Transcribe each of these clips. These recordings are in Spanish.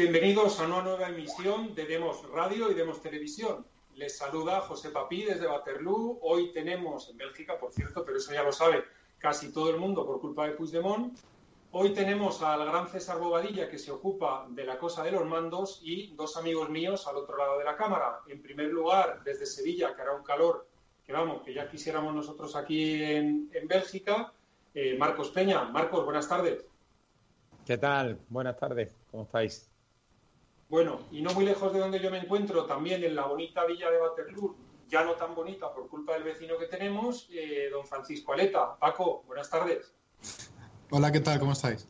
bienvenidos a una nueva emisión de Demos Radio y Demos Televisión. Les saluda José Papí desde Waterloo. Hoy tenemos, en Bélgica, por cierto, pero eso ya lo sabe casi todo el mundo por culpa de Puigdemont, hoy tenemos al gran César Bobadilla que se ocupa de la cosa de los mandos y dos amigos míos al otro lado de la cámara. En primer lugar, desde Sevilla, que hará un calor que vamos, que ya quisiéramos nosotros aquí en, Bélgica, eh, Marcos Peña. Marcos, buenas tardes. ¿Qué tal? Buenas tardes, ¿cómo estáis? Bueno, y no muy lejos de donde yo me encuentro, también en la bonita villa de Waterloo, ya no tan bonita por culpa del vecino que tenemos, eh, don Francisco Aleta. Paco, buenas tardes. Hola, ¿qué tal? ¿Cómo estáis?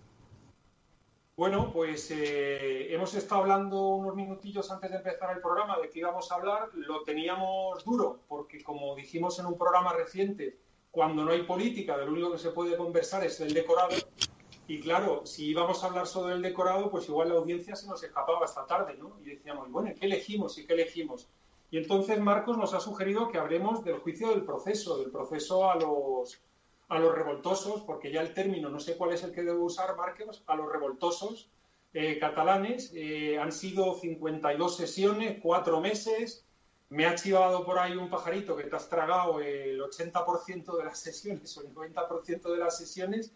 Bueno, pues eh, hemos estado hablando unos minutillos antes de empezar el programa de qué íbamos a hablar. Lo teníamos duro, porque como dijimos en un programa reciente, cuando no hay política, de lo único que se puede conversar es el decorado. Y claro, si íbamos a hablar sobre el decorado, pues igual la audiencia se nos escapaba esta tarde, ¿no? Y decíamos, bueno, ¿qué elegimos y qué elegimos? Y entonces Marcos nos ha sugerido que hablemos del juicio del proceso, del proceso a los, a los revoltosos, porque ya el término, no sé cuál es el que debo usar, Marcos, a los revoltosos eh, catalanes. Eh, han sido 52 sesiones, cuatro meses. Me ha chivado por ahí un pajarito que te has tragado el 80% de las sesiones o el 90% de las sesiones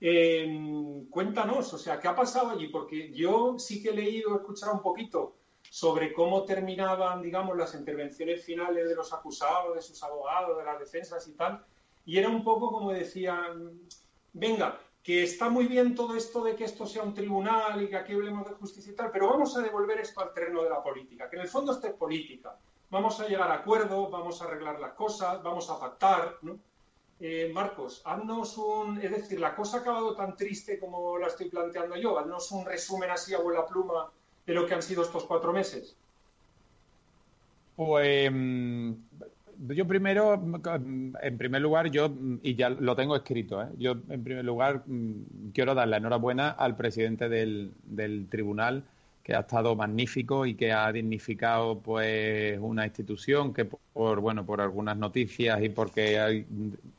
eh, cuéntanos, o sea, ¿qué ha pasado allí? Porque yo sí que he leído, he escuchado un poquito sobre cómo terminaban, digamos, las intervenciones finales de los acusados, de sus abogados, de las defensas y tal, y era un poco como decían, venga, que está muy bien todo esto de que esto sea un tribunal y que aquí hablemos de justicia y tal, pero vamos a devolver esto al terreno de la política, que en el fondo esto es política. Vamos a llegar a acuerdos, vamos a arreglar las cosas, vamos a pactar, ¿no? Eh, Marcos, haznos un, es decir, la cosa ha acabado tan triste como la estoy planteando yo, haznos un resumen así a vuela pluma de lo que han sido estos cuatro meses. Pues mm, yo primero, en primer lugar, yo, y ya lo tengo escrito, ¿eh? yo en primer lugar mm, quiero dar la enhorabuena al presidente del, del tribunal que ha estado magnífico y que ha dignificado pues una institución que por bueno por algunas noticias y porque hay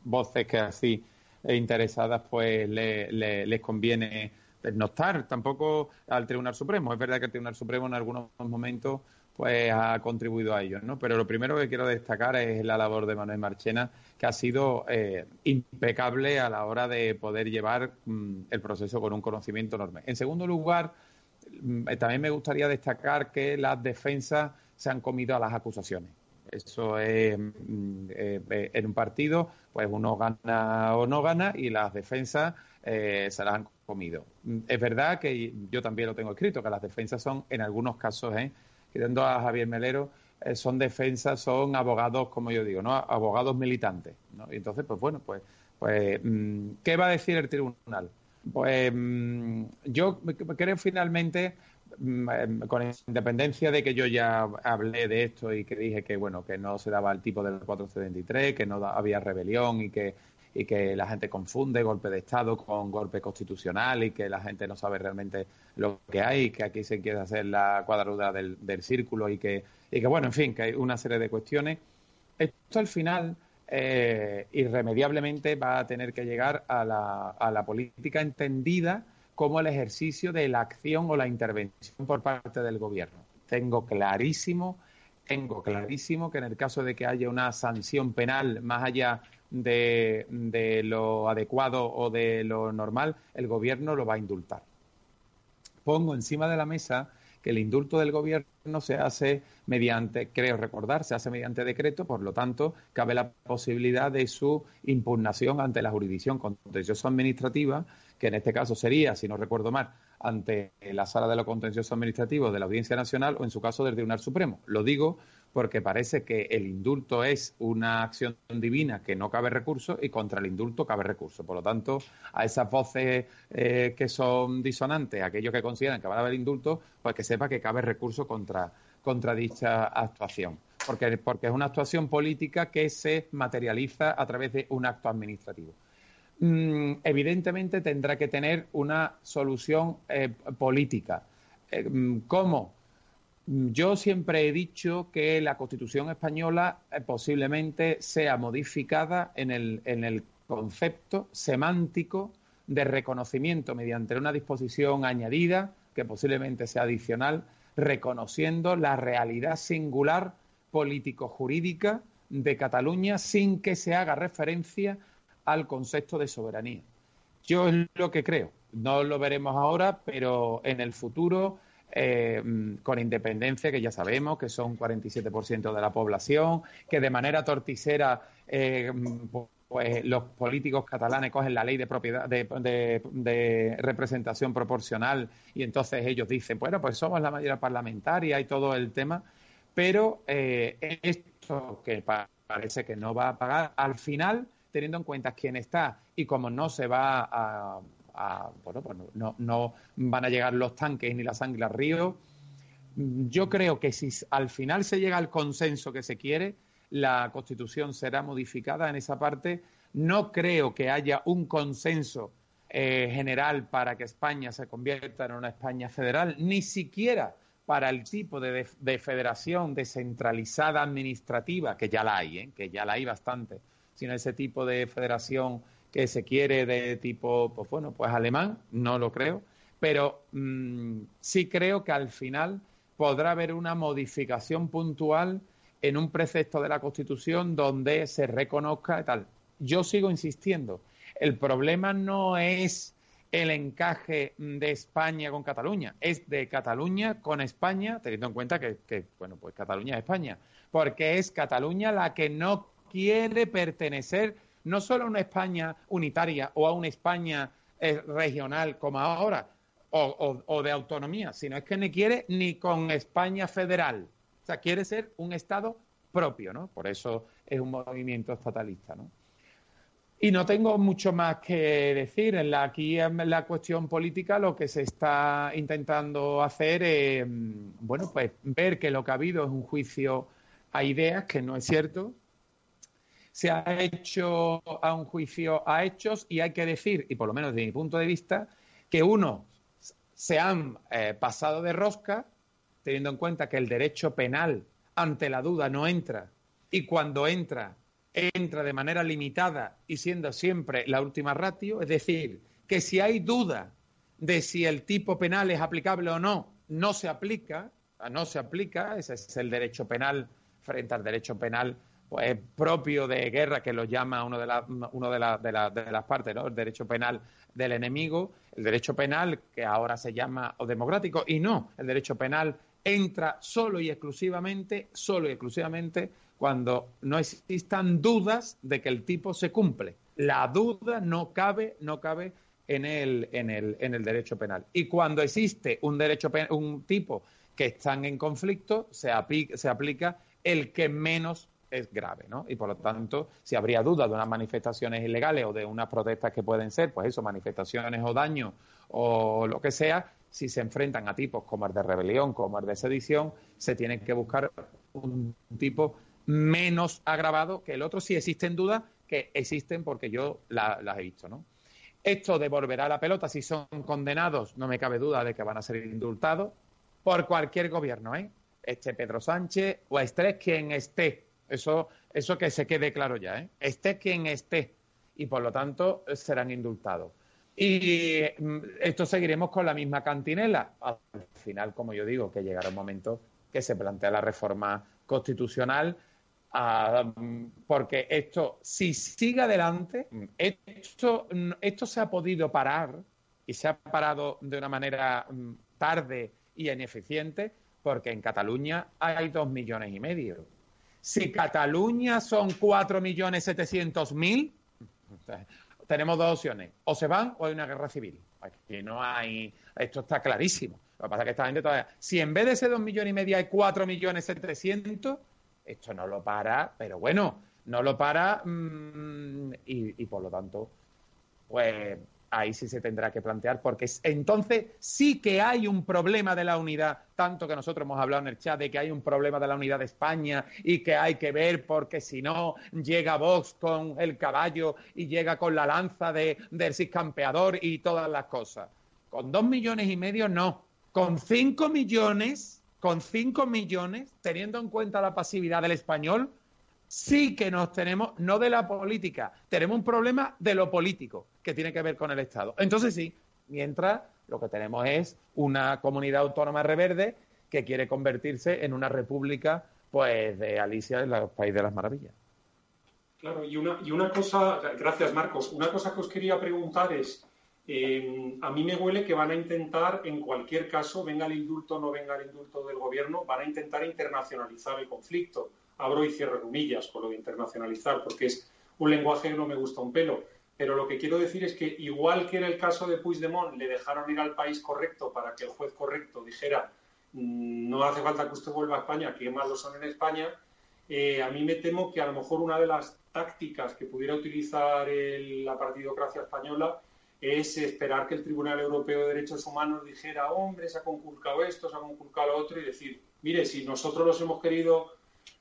voces que así interesadas pues le, les conviene no estar tampoco al Tribunal Supremo. Es verdad que el Tribunal Supremo en algunos momentos pues ha contribuido a ello, ¿no? Pero lo primero que quiero destacar es la labor de Manuel Marchena, que ha sido eh, impecable a la hora de poder llevar mm, el proceso con un conocimiento enorme. En segundo lugar, también me gustaría destacar que las defensas se han comido a las acusaciones. Eso es mm, eh, eh, en un partido, pues uno gana o no gana y las defensas se las han comido. Mm, es verdad que yo también lo tengo escrito, que las defensas son, en algunos casos, ¿eh? quitando a Javier Melero, son defensas, son abogados, como yo digo, ¿no? Abogados militantes. ¿no? Y entonces, pues bueno, pues, pues ¿qué va a decir el tribunal? Pues mm, yo creo finalmente, mm, em, con independencia de que yo ya hablé de esto y que dije que bueno que no se daba el tipo del 473, que no había rebelión y que y que la gente confunde golpe de Estado con golpe constitucional y que la gente no sabe realmente lo que hay, que aquí se quiere hacer la cuadruda del, del círculo y que, y que, bueno, en fin, que hay una serie de cuestiones. Esto al final eh, irremediablemente va a tener que llegar a la, a la política entendida como el ejercicio de la acción o la intervención por parte del gobierno. Tengo clarísimo, tengo clarísimo que en el caso de que haya una sanción penal más allá de, de lo adecuado o de lo normal, el gobierno lo va a indultar. Pongo encima de la mesa el indulto del gobierno se hace mediante, creo recordar, se hace mediante decreto, por lo tanto, cabe la posibilidad de su impugnación ante la jurisdicción contencioso administrativa, que en este caso sería, si no recuerdo mal, ante la sala de lo contencioso administrativo de la Audiencia Nacional o en su caso del Tribunal Supremo. Lo digo porque parece que el indulto es una acción divina que no cabe recurso y contra el indulto cabe recurso. Por lo tanto, a esas voces eh, que son disonantes, aquellos que consideran que va a haber indulto, pues que sepa que cabe recurso contra, contra dicha actuación. Porque, porque es una actuación política que se materializa a través de un acto administrativo. Mm, evidentemente tendrá que tener una solución eh, política. Eh, mm, ¿Cómo? Yo siempre he dicho que la Constitución española eh, posiblemente sea modificada en el, concepto semántico de reconocimiento mediante una disposición añadida, que posiblemente sea adicional, reconociendo la realidad singular político-jurídica de Cataluña sin que se haga referencia al concepto de soberanía. Yo es lo que creo. No lo veremos ahora, pero en el futuro, eh, con independencia, que ya sabemos que son 47% de la población, que de manera torticera eh, pues los políticos catalanes cogen la ley de propiedad de, representación proporcional y entonces ellos dicen, bueno, pues somos la mayoría parlamentaria y todo el tema, pero eh, esto que parece que no va a pagar, al final, teniendo en cuenta quién está y como no se va a, bueno, pues no, van a llegar los tanques ni la sangre al río, yo creo que si al final se llega al consenso que se quiere, la Constitución será modificada en esa parte. No creo que haya un consenso eh, general para que España se convierta en una España federal, ni siquiera para el tipo de, federación descentralizada administrativa, que ya la hay, ¿eh? que ya la hay bastante, sino ese tipo de federación que se quiere de tipo, pues bueno, pues alemán, no lo creo, pero mm, sí creo que al final podrá haber una modificación puntual en un precepto de la Constitución donde se reconozca tal. Yo sigo insistiendo, el problema no es el encaje de España con Cataluña, es de Cataluña con España, teniendo en cuenta que, bueno, pues Cataluña es España, porque es Cataluña la que no quiere pertenecer no solo a una España unitaria o a una España eh, regional como ahora, o de autonomía, sino es que no quiere ni con España federal sea, quiere ser un Estado propio, ¿no? Por eso es un movimiento estatalista, ¿no? Y no tengo mucho más que decir. En la, aquí en la cuestión política lo que se está intentando hacer es, bueno, pues ver que lo que ha habido es un juicio a ideas, que no es cierto. Se ha hecho a un juicio a hechos y hay que decir, y por lo menos desde mi punto de vista, que uno se han eh, pasado de rosca teniendo en cuenta que el derecho penal ante la duda no entra y cuando entra, entra de manera limitada y siendo siempre la última ratio, es decir, que si hay duda de si el tipo penal es aplicable o no, no se aplica, no se aplica, ese es el derecho penal frente al derecho penal pues, propio de guerra, que lo llama uno de, uno de, de, de las partes, ¿no? el derecho penal del enemigo, el derecho penal que ahora se llama o democrático, y no el derecho penal entra solo y exclusivamente, solo y exclusivamente cuando no existan dudas de que el tipo se cumple. La duda no cabe, no cabe en el, en el, en el derecho penal. Y cuando existe un derecho un tipo que están en conflicto, se aplica, se aplica el que menos es grave, ¿no? Y por lo tanto, si habría duda de unas manifestaciones ilegales o de unas protestas que pueden ser, pues eso, manifestaciones o daño o lo que sea, si se enfrentan a tipos como el de rebelión, como el de sedición, se tiene que buscar un tipo menos agravado que el otro, si existen dudas, que existen porque yo las he visto, ¿no? Esto devolverá la pelota, si son condenados, no me cabe duda de que van a ser indultados por cualquier gobierno, ¿eh? Este Pedro Sánchez o esté quien esté. Eso, eso que se quede claro ya, ¿eh? Esté quien esté. Y por lo tanto serán indultados. Y mm, esto seguiremos con la misma cantinela. Al final, como yo digo, que llegará un momento que se plantea la reforma constitucional, ah, porque esto, si sigue adelante, esto, esto se ha podido parar y se ha parado de una manera mm, tarde y ineficiente, porque en Cataluña hay dos millones y medio. Si Cataluña son cuatro millones setecientos mil, tenemos dos opciones. O se van o hay una guerra civil. Aquí no hay... Esto está clarísimo. Lo que pasa es que esta gente todavía... Si en vez de ese dos millones y medio hay cuatro millones setecientos, esto no lo para, pero bueno, no lo para mm, y por lo tanto, pues ahí sí se tendrá que plantear, porque entonces sí que hay un problema de la unidad, tanto que nosotros hemos hablado en el chat de que hay un problema de la unidad de España y que hay que ver, porque si no, llega Vox con el caballo y llega con la lanza de, del ciscampeador y todas las cosas. Con dos millones y medio no, con cinco millones, con cinco millones, teniendo en cuenta la pasividad del español, sí que nos tenemos, no de la política, tenemos un problema de lo político que tiene que ver con el Estado. Entonces sí, mientras Lo que tenemos es una comunidad autónoma reverde que quiere convertirse en una república pues de Alicia en el País de las Maravillas. Claro, y una, y una cosa, gracias Marcos, una cosa que os quería preguntar es, eh, a mí me huele que van a intentar, en cualquier caso, venga el indulto o no venga el indulto del gobierno, van a intentar internacionalizar el conflicto. Abro y cierro comillas con lo de internacionalizar, porque es un lenguaje que no me gusta un pelo. Pero lo que quiero decir es que, igual que en el caso de Puigdemont, le dejaron ir al país correcto para que el juez correcto dijera mm, no hace falta que usted vuelva a España, que malos son en España, eh, a mí me temo que a lo mejor una de las tácticas que pudiera utilizar la partidocracia española es esperar que el Tribunal Europeo de Derechos Humanos dijera, hombre, se ha conculcado esto, se ha conculcado lo otro, y decir, mire, si nosotros los hemos querido,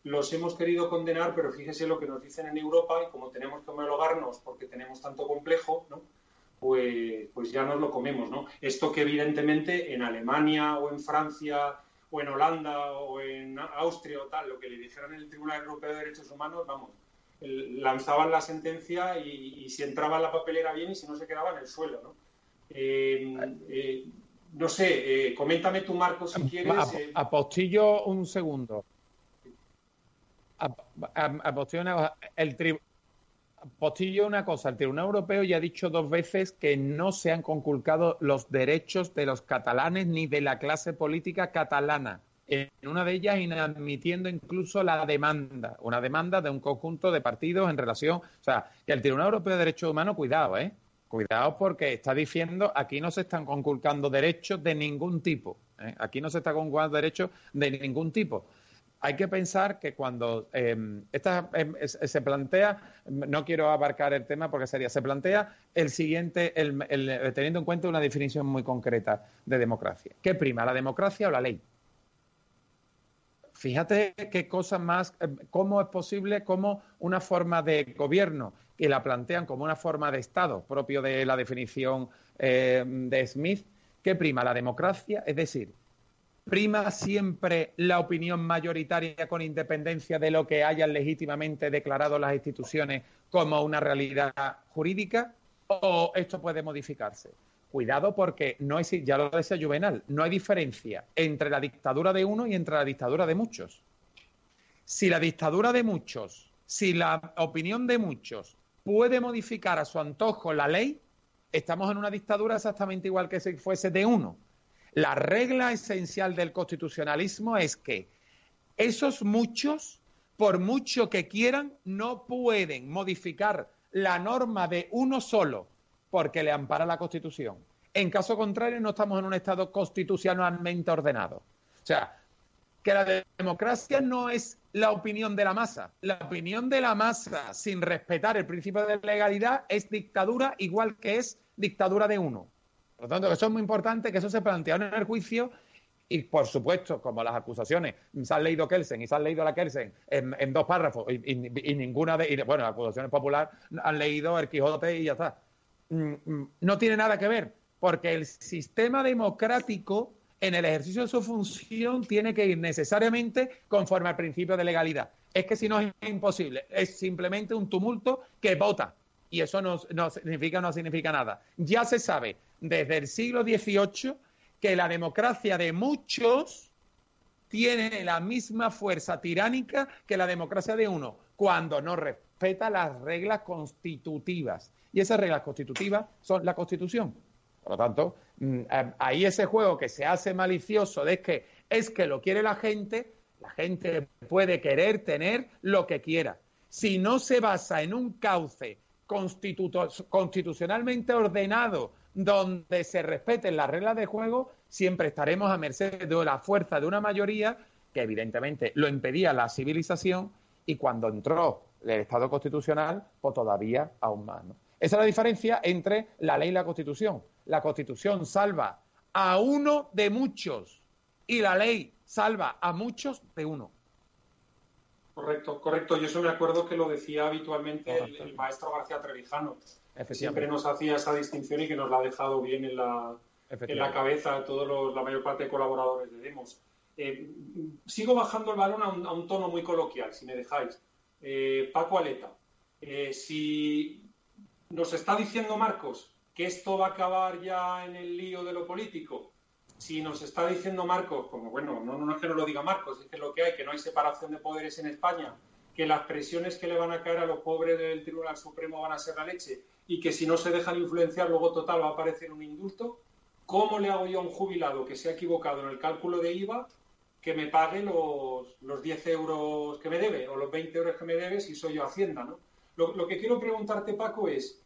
los hemos querido condenar, pero fíjese lo que nos dicen en Europa, y como tenemos que homologarnos porque tenemos tanto complejo, ¿no? pues, pues ya nos lo comemos, ¿no? Esto que evidentemente en Alemania o en Francia o en Holanda o en Austria o tal, lo que le dijeron en el Tribunal Europeo de Derechos Humanos, vamos, lanzaban la sentencia y, si entraba en la papelera bien y si no se quedaba en el suelo, ¿no? Eh, eh, no sé, eh, coméntame tu Marco, si quieres. Apostillo un segundo. Apostillo una, el Postillo una cosa, el Tribunal Europeo ya ha dicho dos veces que no se han conculcado los derechos de los catalanes ni de la clase política catalana en una de ellas inadmitiendo incluso la demanda, una demanda de un conjunto de partidos en relación, o sea, que el Tribunal Europeo de Derechos Humanos, cuidado, ¿eh? Cuidado porque está diciendo aquí no se están conculcando derechos de ningún tipo, ¿eh? aquí no se está conculcando derechos de ningún tipo. Hay que pensar que cuando em, esta, em, se plantea, no quiero abarcar el tema porque sería, se plantea el siguiente, teniendo en cuenta una definición muy concreta de democracia. ¿Qué prima, la democracia o la ley? Fíjate qué cosa más, eh, cómo es posible, cómo una forma de gobierno que la plantean como una forma de Estado, propio de la definición de Smith, que prima la democracia, es decir, prima siempre la opinión mayoritaria con independencia de lo que hayan legítimamente declarado las instituciones como una realidad jurídica, o esto puede modificarse. Cuidado porque no es, ya lo decía Juvenal, no hay diferencia entre la dictadura de uno y entre la dictadura de muchos. Si la dictadura de muchos, si la opinión de muchos puede modificar a su antojo la ley, estamos en una dictadura exactamente igual que si fuese de uno. La regla esencial del constitucionalismo es que esos muchos, por mucho que quieran, no pueden modificar la norma de uno solo porque le ampara la Constitución. En caso contrario, no estamos en un Estado constitucionalmente ordenado. O sea, que la democracia no es la opinión de la masa. La opinión de la masa, sin respetar el principio de legalidad, es dictadura igual que es dictadura de uno. Por lo tanto, eso es muy importante, que eso se plantea en el juicio y, por supuesto, como las acusaciones, se han leído Kelsen y se han leído la Kelsen en, dos párrafos y, ninguna de, bueno, las acusaciones populares han leído el Quijote y ya está. Mm, mm, no tiene nada que ver, porque el sistema democrático en el ejercicio de su función tiene que ir necesariamente conforme al principio de legalidad. Es que si no es imposible, es simplemente un tumulto que vota. Y eso no, significa, no significa nada. Ya se sabe desde el siglo XVIII que la democracia de muchos tiene la misma fuerza tiránica que la democracia de uno, cuando no respeta las reglas constitutivas y esas reglas constitutivas son la Constitución. Por lo tanto, mm, eh, ahí ese juego que se hace malicioso de que es que lo quiere la gente, la gente puede querer tener lo que quiera. Si no se basa en un cauce constitucionalmente ordenado donde se respeten las reglas de juego, siempre estaremos a merced de la fuerza de una mayoría que evidentemente lo impedía la civilización y cuando entró el Estado constitucional, pues todavía aún más. ¿no? Esa es la diferencia entre la ley y la Constitución. La Constitución salva a uno de muchos y la ley salva a muchos de uno. Correcto, correcto. Yo eso me acuerdo que lo decía habitualmente el, maestro García Trevijano. Siempre nos hacía esa distinción y que nos la ha dejado bien en la, en la cabeza todos los, la mayor parte de colaboradores de Demos. Eh, sigo bajando el balón a un, tono muy coloquial, si me dejáis. Eh, Paco Aleta, eh, si nos está diciendo Marcos que esto va a acabar ya en el lío de lo político. Si nos está diciendo Marcos, como bueno, no, es que no lo diga Marcos, es que lo que hay, que no hay separación de poderes en España, que las presiones que le van a caer a los pobres del Tribunal Supremo van a ser la leche y que si no se dejan influenciar, luego total va a aparecer un indulto, ¿cómo le hago yo a un jubilado que se ha equivocado en el cálculo de IVA que me pague los, los 10 euros que me debe o los 20 euros que me debe si soy yo Hacienda? ¿no? Lo, que quiero preguntarte, Paco, es,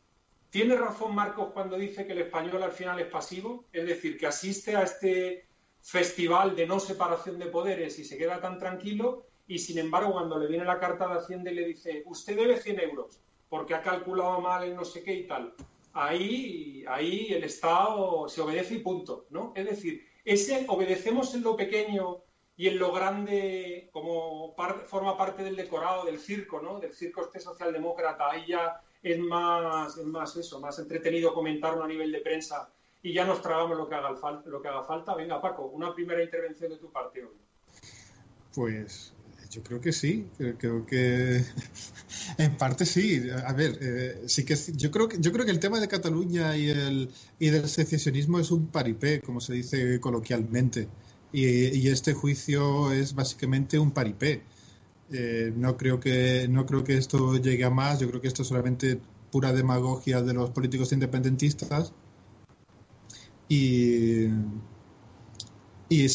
¿tiene razón Marcos cuando dice que el español al final es pasivo? Es decir, que asiste a este festival de no separación de poderes y se queda tan tranquilo y sin embargo cuando le viene la carta de Hacienda y le dice, usted debe 100 euros porque ha calculado mal el no sé qué y tal, ahí, ahí el Estado se obedece y punto, ¿no? Es decir, ese obedecemos en lo pequeño y en lo grande como forma parte del decorado del circo, ¿no? Del circo este socialdemócrata. Ahí ya es más, es más eso, más entretenido comentarlo a nivel de prensa y ya nos tragamos lo que haga, lo que haga falta. Venga, Paco, una primera intervención de tu parte hoy. Pues yo creo que sí, creo, que en parte sí. A ver, eh, sí que yo creo que yo creo que el tema de Cataluña y el y del secesionismo es un paripé, como se dice coloquialmente, y, este juicio es básicamente un paripé. Eh, no creo que no creo que esto llegue a más. Yo creo que esto es solamente pura demagogia de los políticos independentistas y y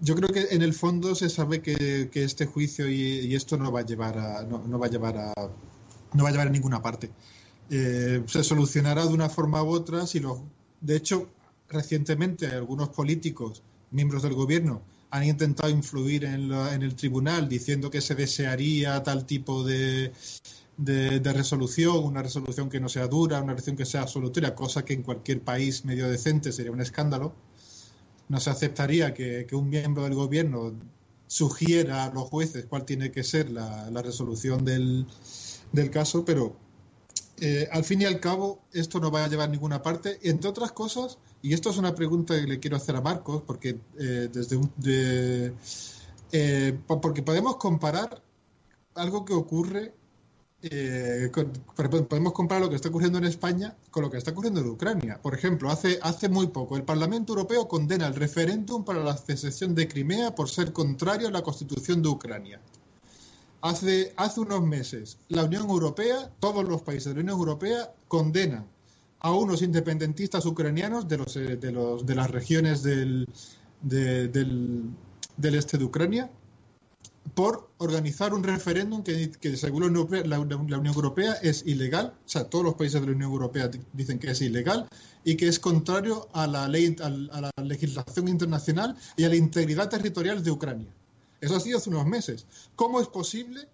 yo creo que en el fondo se sabe que, este juicio y, esto no va a llevar a, no, va a llevar a, no va a llevar a ninguna parte. Eh, se solucionará de una forma u otra si lo, de hecho, recientemente algunos políticos, miembros del gobierno, han intentado influir en, en el tribunal diciendo que se desearía tal tipo de, de, de, resolución, una resolución que no sea dura, una resolución que sea absolutoria, cosa que en cualquier país medio decente sería un escándalo no se aceptaría que, un miembro del gobierno sugiera a los jueces cuál tiene que ser la, resolución del, caso, pero eh, al fin y al cabo esto no va a llevar a ninguna parte, entre otras cosas, y esto es una pregunta que le quiero hacer a Marcos, porque eh, desde un, eh, porque podemos comparar algo que ocurre eh, podemos comparar lo que está ocurriendo en España con lo que está ocurriendo en Ucrania. Por ejemplo, hace, hace muy poco el Parlamento Europeo condena el referéndum para la secesión de Crimea por ser contrario a la Constitución de Ucrania. Hace, hace unos meses la Unión Europea, todos los países de la Unión Europea condenan a unos independentistas ucranianos de, los, eh, de, los, de las regiones del, del, del este de Ucrania por organizar un referéndum que, según la Unión, Europea, es ilegal, o sea, todos los países de la Unión Europea dicen que es ilegal y que es contrario a la ley, a la legislación internacional y a la integridad territorial de Ucrania. Eso ha sido hace unos meses. ¿Cómo es posible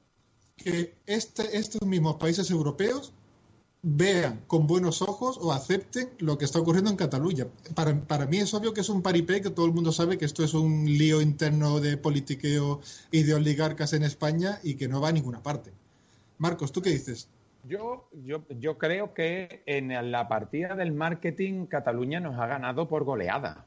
que este, estos mismos países europeos vean con buenos ojos o acepten lo que está ocurriendo en Cataluña. Para, para, mí es obvio que es un paripé, que todo el mundo sabe que esto es un lío interno de politiqueo y de oligarcas en España y que no va a ninguna parte. Marcos, ¿tú qué dices? Yo, yo, yo creo que en la partida del marketing Cataluña nos ha ganado por goleada.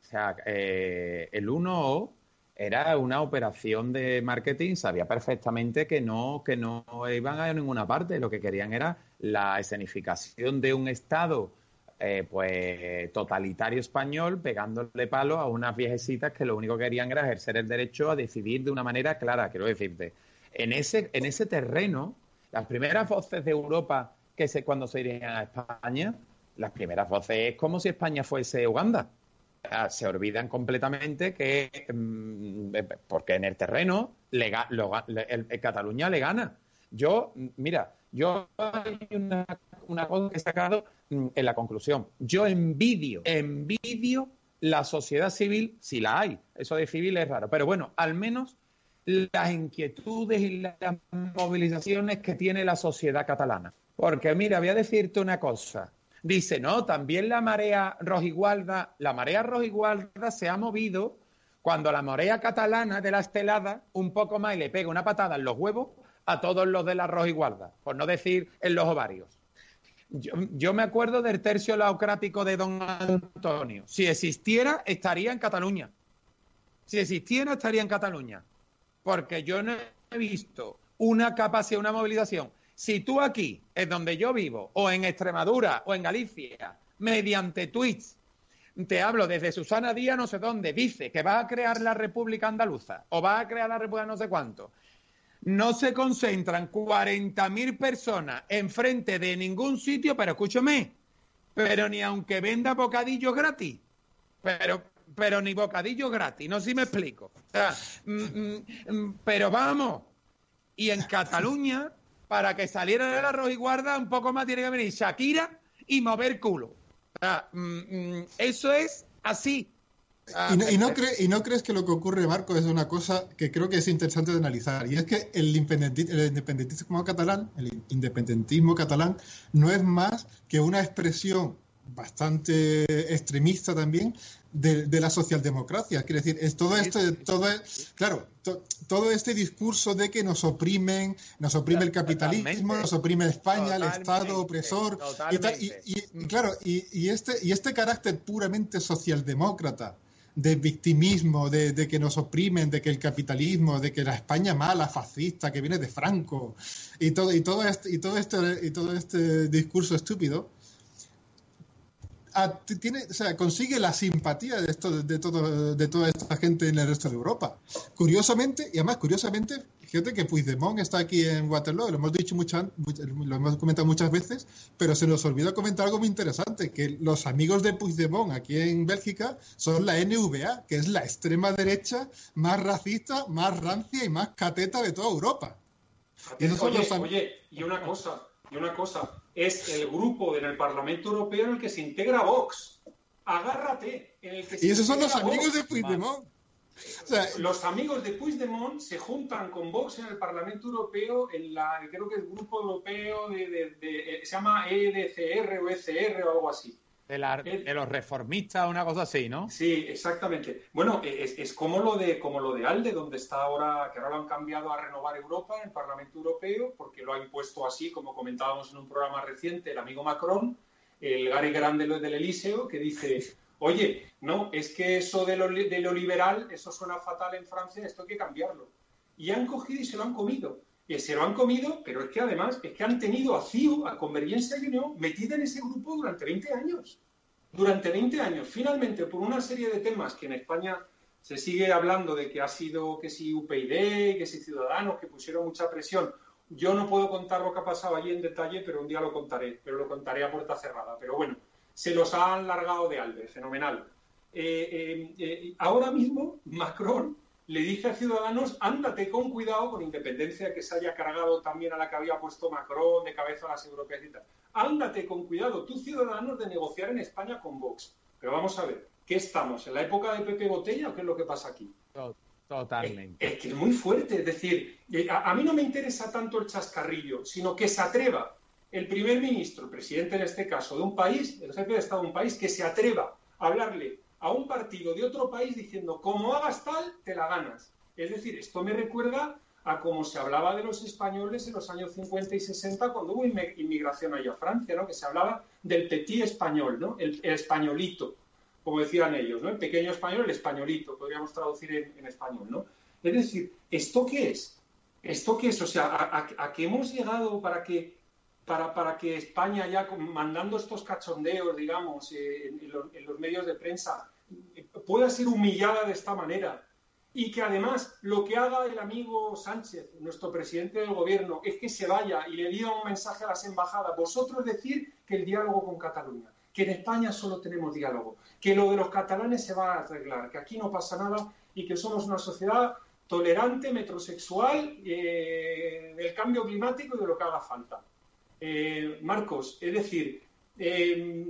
O sea, eh, el 1 era una operación de marketing, sabía perfectamente que no, que no iban a ninguna parte, lo que querían era la escenificación de un Estado eh, pues totalitario español pegándole palo a unas viejecitas que lo único que querían era ejercer el derecho a decidir de una manera clara, quiero decirte. En ese, en ese terreno, las primeras voces de Europa que se, cuando se irían a España, las primeras voces es como si España fuese Uganda se olvidan completamente que, mm, eh, porque en el terreno el, Cataluña le gana. Yo, mira, yo hay una, cosa que he sacado mm, en la conclusión. Yo envidio, envidio la sociedad civil, si la hay. Eso de civil es raro, pero bueno, al menos las inquietudes y las movilizaciones que tiene la sociedad catalana. Porque mira, voy a decirte una cosa. Dice, no, también la marea rojigualda, la marea rojigualda se ha movido cuando la marea catalana de la estelada un poco más y le pega una patada en los huevos a todos los de la rojigualda, por no decir en los ovarios. Yo, me acuerdo del tercio laocrático de don Antonio. Si existiera, estaría en Cataluña. Si existiera, estaría en Cataluña. Porque yo no he visto una capacidad, una movilización si tú aquí, es donde yo vivo, o en Extremadura, o en Galicia, mediante tweets. Te hablo desde Susana Díaz, no sé dónde, dice que va a crear la República Andaluza o va a crear la República no sé cuánto. No se concentran 40.000 personas enfrente de ningún sitio, pero escúchame, pero ni aunque venda bocadillos gratis. Pero, pero ni bocadillos gratis, no sé si me explico. Mm, mm, mm, pero vamos, y en Cataluña, para que saliera de la arroz y guarda, un poco más tiene que venir Shakira y mover culo. eso es así. Y, no, y, no crees que lo que ocurre, Marco, es una cosa que creo que es interesante de analizar. Y es que el, el independentismo catalán, el independentismo catalán, no es más que una expresión bastante extremista también de, la socialdemocracia. Quiere decir, es todo este, todo, claro, todo este discurso de que nos oprimen, nos oprime el capitalismo, nos oprime España, el Estado opresor, y, claro, y, este, y este carácter puramente socialdemócrata de victimismo, de, que nos oprimen, de que el capitalismo, de que la España mala, fascista, que viene de Franco, y todo, y todo este, y todo este, y todo este discurso estúpido, tiene, o sea, consigue la simpatía de, esto, de, todo, de toda esta gente en el resto de Europa. Curiosamente, y además curiosamente, fíjate que Puigdemont está aquí en Waterloo, lo hemos dicho muchas, lo hemos comentado muchas veces, pero se nos olvidó comentar algo muy interesante, que los amigos de Puigdemont aquí en Bélgica son la NVA, que es la extrema derecha más racista, más rancia y más cateta de toda Europa. Y oye, oye, y una cosa, y una cosa, es el grupo en el Parlamento Europeo en el que se integra Vox. Agárrate. En el que y esos son los amigos de Puigdemont. los amigos de Puigdemont se juntan con Vox en el Parlamento Europeo, en la, creo que el grupo europeo de, eh, se llama EDCR o ECR o algo así. De, los reformistas, una cosa así, ¿no? Sí, exactamente. Bueno, es, como lo de como lo de ALDE, donde está ahora, que ahora lo han cambiado a renovar Europa en el Parlamento Europeo, porque lo ha impuesto así, como comentábamos en un programa reciente, el amigo Macron, el Gary Grande del Elíseo, que dice, oye, no, es que eso de lo, de lo liberal, eso suena fatal en Francia, esto hay que cambiarlo. Y han cogido y se lo han comido. Y se lo han comido, pero es que además es que han tenido a CIU, a Convergencia y Unión, metida en ese grupo durante 20 años. Durante 20 años, finalmente, por una serie de temas que en España se sigue hablando de que ha sido que si UPyD, que si Ciudadanos, que pusieron mucha presión. Yo no puedo contar lo que ha pasado allí en detalle, pero un día lo contaré, pero lo contaré a puerta cerrada. Pero bueno, se los han largado de alde, fenomenal. Eh, eh, eh, ahora mismo Macron le dice a Ciudadanos, ándate con cuidado, con independencia de que se haya cargado también a la que había puesto Macron de cabeza a las europeas y tal. Ándate con cuidado, tú Ciudadanos, de negociar en España con Vox. Pero vamos a ver, ¿qué estamos? ¿En la época de Pepe Botella o qué es lo que pasa aquí? Totalmente. Es, que es muy fuerte, es decir, eh, a, mí no me interesa tanto el chascarrillo, sino que se atreva el primer ministro, el presidente en este caso, de un país, el jefe de Estado de un país, que se atreva a hablarle a un partido de otro país diciendo, como hagas tal, te la ganas. Es decir, esto me recuerda a cómo se hablaba de los españoles en los años 50 y 60 cuando hubo inmigración allá a Francia, ¿no? que se hablaba del petit español, ¿no? el, españolito, como decían ellos, ¿no? el pequeño español, el españolito, podríamos traducir en, español. ¿no? Es decir, ¿esto qué es? ¿Esto qué es? O sea, ¿a, qué hemos llegado para que para, que España ya mandando estos cachondeos, digamos, eh, en, los, medios de prensa, pueda ser humillada de esta manera. Y que además lo que haga el amigo Sánchez, nuestro presidente del gobierno, es que se vaya y le diga un mensaje a las embajadas. Vosotros decir que el diálogo con Cataluña, que en España solo tenemos diálogo, que lo de los catalanes se va a arreglar, que aquí no pasa nada y que somos una sociedad tolerante, metrosexual, eh, del cambio climático y de lo que haga falta. Eh, Marcos, es decir, eh,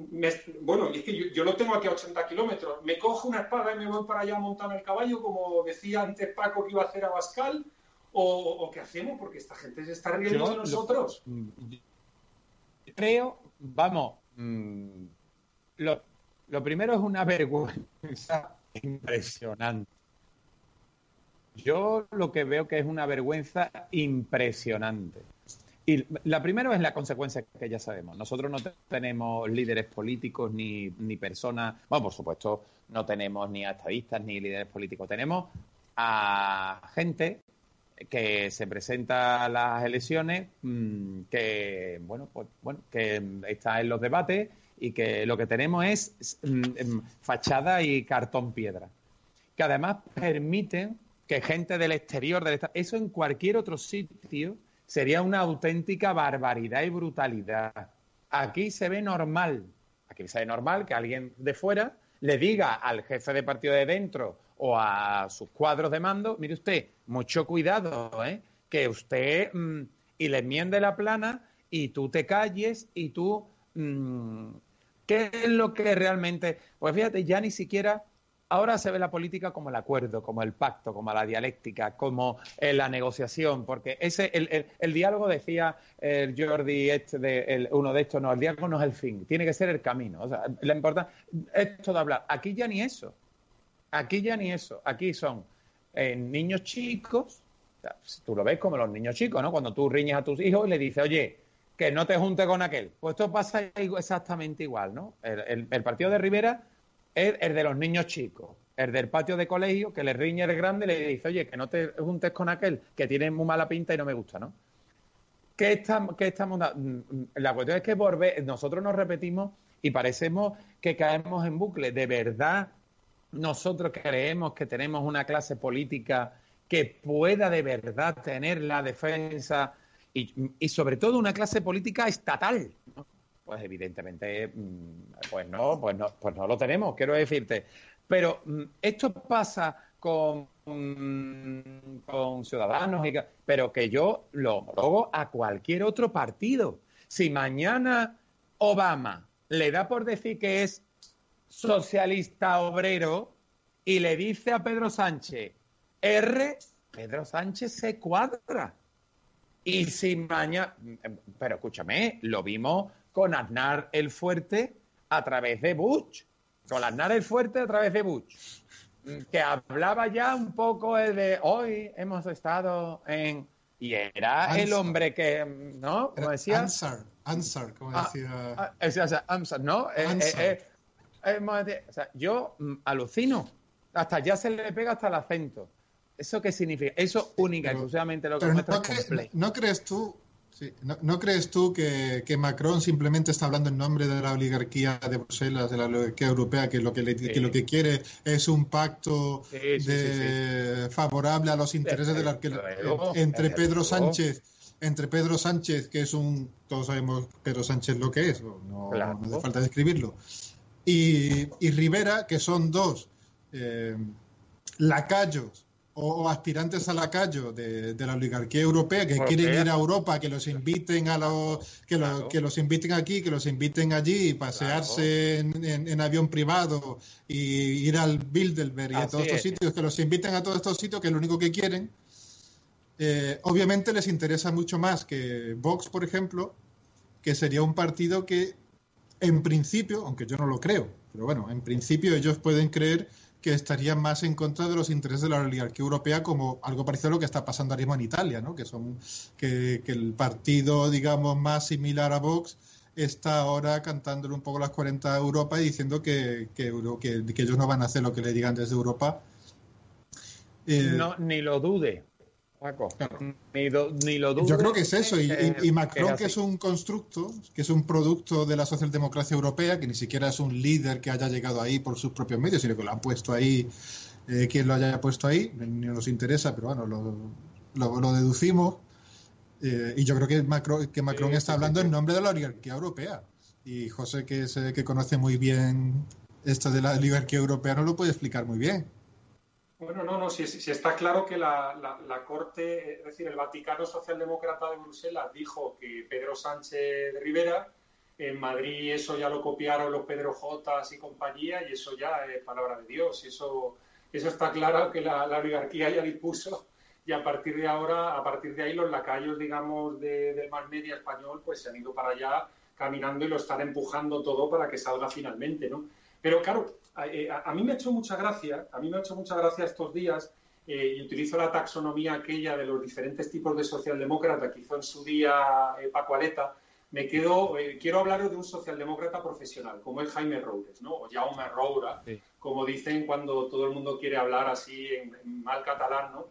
bueno, es que yo, lo tengo aquí a 80 kilómetros, me cojo una espada y me voy para allá a montar el caballo, como decía antes Paco que iba a hacer a Bascal, o, qué hacemos, porque esta gente se está riendo de nosotros. Creo, vamos, mm, lo, lo primero es una vergüenza impresionante. Yo lo que veo que es una vergüenza impresionante. Y la primera es la consecuencia que ya sabemos. Nosotros no tenemos líderes políticos ni, ni personas, bueno, por supuesto, no tenemos ni estadistas ni líderes políticos. Tenemos a gente que se presenta a las elecciones, mm, que bueno, pues bueno, que está en los debates y que lo que tenemos es mm, mm, fachada y cartón piedra, que además permiten que gente del exterior, del eso en cualquier otro sitio sería una auténtica barbaridad y brutalidad. Aquí se ve normal, aquí se ve normal que alguien de fuera le diga al jefe de partido de dentro o a sus cuadros de mando, mire usted, mucho cuidado, ¿eh? que usted mm, y le enmiende la plana y tú te calles y tú... Mm, ¿Qué es lo que realmente...? Pues fíjate, ya ni siquiera Ahora se ve la política como el acuerdo, como el pacto, como la dialéctica, como eh, la negociación, porque ese el, diálogo decía el Jordi este de, uno de estos, no, el diálogo no es el fin, tiene que ser el camino. O sea, la importancia es todo hablar. Aquí ya ni eso. Aquí ya ni eso. Aquí son eh, niños chicos, tú lo ves como los niños chicos, ¿no? Cuando tú riñes a tus hijos y le dices, oye, que no te junte con aquel. Pues esto pasa exactamente igual, ¿no? el partido de Rivera es el de los niños chicos, el del patio de colegio, que le riñe el grande y le dice, oye, que no te juntes con aquel que tiene muy mala pinta y no me gusta, ¿no? ¿Qué estamos, qué estamos mm, La cuestión es que nosotros nos repetimos y parecemos que caemos en bucle. De verdad, nosotros creemos que tenemos una clase política que pueda de verdad tener la defensa y, y sobre todo una clase política estatal. Pues evidentemente, mm, pues no, pues no, pues no lo tenemos, quiero decirte. Pero mm, esto pasa con, mm, con ciudadanos, y, pero que yo lo homologo a cualquier otro partido. Si mañana Obama le da por decir que es socialista obrero y le dice a Pedro Sánchez R, Pedro Sánchez se cuadra. Y si mañana, pero escúchame, lo vimos con Aznar el Fuerte a través de Bush. Con Aznar el Fuerte a través de Bush. Que hablaba ya un poco de hoy hemos estado en. Y era el hombre que, ¿no? Como decía. Ansar, Ansar, como ah, decía. Ah, Ansar, ¿no? Eh, eh, eh, o sea, yo mm, alucino. Hasta ya se le pega hasta el acento. ¿Eso qué significa? Eso única, exclusivamente lo que muestra no, ¿No crees tú ¿No, crees tú que, Macron simplemente está hablando en nombre de la oligarquía de Bruselas, de la oligarquía europea, que lo que, lo que quiere es un pacto favorable a los intereses de la entre Pedro Sánchez, entre Pedro Sánchez, que es un, todos sabemos Pedro Sánchez lo que es, no, hace falta describirlo, y, y, Rivera, que son dos eh, lacayos o, aspirantes a la calle de, la oligarquía europea que quieren ir a Europa, que los inviten a los que, que los inviten aquí, que los inviten allí, pasearse en, avión privado y ir al Bilderberg y a todos estos sitios, que los inviten a todos estos sitios, que es lo único que quieren. Eh, obviamente les interesa mucho más que Vox, por ejemplo, que sería un partido que, en principio, aunque yo no lo creo, pero bueno, en principio ellos pueden creer que estarían más en contra de los intereses de la oligarquía europea, como algo parecido a lo que está pasando ahora mismo en Italia, ¿no? que, son, que, el partido, digamos, más similar a Vox está ahora cantándole un poco las 40 a Europa y diciendo que, que, que, ellos no van a hacer lo que le digan desde Europa. Eh, no, ni lo dude. Ni, lo dudo. Yo creo que es eso. Y, Macron, que es un constructo, que es un producto de la socialdemocracia europea, que ni siquiera es un líder que haya llegado ahí por sus propios medios, sino que lo han puesto ahí, eh, quien lo haya puesto ahí, no nos interesa, pero bueno, lo, lo, deducimos. Eh, y yo creo que Macron, que Macron está hablando en nombre de la oligarquía europea. Y José, que, es, que conoce muy bien esto de la oligarquía europea, no lo puede explicar muy bien. Bueno, no, no, si, está claro que la, Corte, es decir, el Vaticano Socialdemócrata de Bruselas dijo que Pedro Sánchez de Rivera, en Madrid eso ya lo copiaron los Pedro Jotas y compañía y eso ya es palabra de Dios. Eso, eso está claro que la, oligarquía ya dispuso y a partir de ahora, a partir de ahí los lacayos, digamos, del más media español, pues se han ido para allá caminando y lo están empujando todo para que salga finalmente, ¿no? Pero claro, eh, a, mí me ha hecho mucha gracia, a mí me ha hecho mucha gracia estos días, eh, y utilizo la taxonomía aquella de los diferentes tipos de socialdemócrata que hizo en su día eh, Paco Aleta, me quedo, quiero hablar de un socialdemócrata profesional, como es Jaime Roures, ¿no? O Jaume Roura, como dicen cuando todo el mundo quiere hablar así en, mal catalán, ¿no?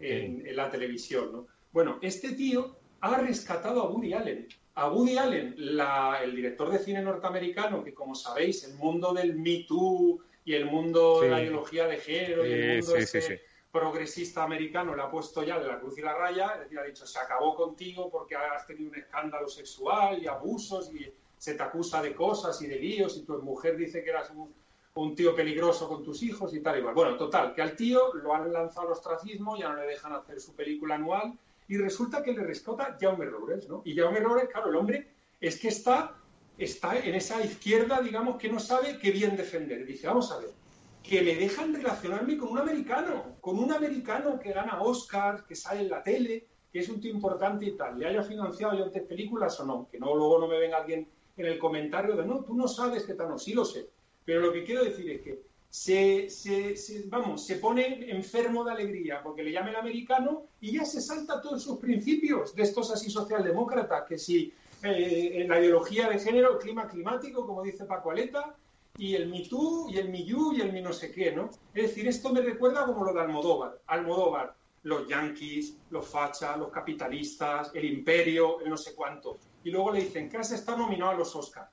en, la televisión, ¿no? Bueno, este tío ha rescatado a Woody Allen. A Woody Allen, el director de cine norteamericano, que como sabéis, el mundo del Me Too y el mundo de la ideología de género y el mundo este progresista americano le ha puesto ya de la cruz y la raya, es decir, ha dicho, se acabó contigo porque has tenido un escándalo sexual y abusos y se te acusa de cosas y de líos y tu mujer dice que eras un, un tío peligroso con tus hijos y tal y igual. Bueno, total, que al tío lo han lanzado al ostracismo, ya no le dejan hacer su película anual y resulta que le rescata Jaume Robles, ¿no? Y Jaume Robles, claro, el hombre es que está, está en esa izquierda, digamos, que no sabe qué bien defender. Dice, vamos a ver, que me dejan relacionarme con un americano, con un americano que gana Oscars, que sale en la tele, que es un tío importante y tal, le haya financiado yo antes películas o no, que no luego no me venga alguien en el comentario de no, tú no sabes que tal, no, sí lo sé, pero lo que quiero decir es que se, vamos, se pone enfermo de alegría porque le llama el americano y ya se salta todos sus principios de estos así socialdemócratas, que si eh, la ideología de género, el clima climático, como dice Paco Aleta, y el Me Too, y el Me You, y el Me no sé qué, ¿no? Es decir, esto me recuerda como lo de Almodóvar. Almodóvar, los yanquis, los fachas, los capitalistas, el imperio, el no sé cuánto. Y luego le dicen, ¿qué has estado nominado a los Oscars?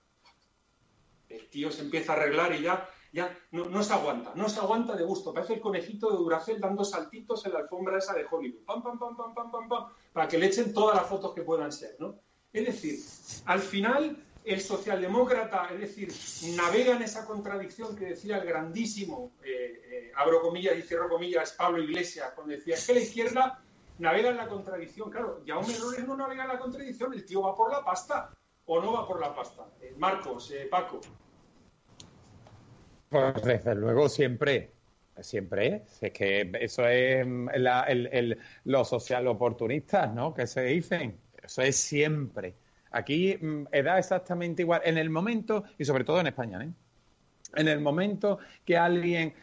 el tío se empieza a arreglar y ya, ya no, se aguanta, no se aguanta de gusto. Parece el conejito de Duracel dando saltitos en la alfombra esa de Hollywood. Pam, pam, pam, pam, pam, pam, pam, para que le echen todas las fotos que puedan ser, ¿no? Es decir, al final el socialdemócrata, es decir, navega en esa contradicción que decía el grandísimo, eh, eh, abro comillas y cierro comillas, Pablo Iglesias, cuando decía que la izquierda navega en la contradicción. Claro, ya un error no navega en la contradicción, el tío va por la pasta o no va por la pasta. Eh, Marcos, Paco. Pues desde luego siempre, siempre es. que eso es mm, el, los social oportunistas, ¿no? Que se dicen. Eso es siempre. Aquí mm, da exactamente igual. En el momento, y sobre todo en España, ¿eh? En el momento que alguien,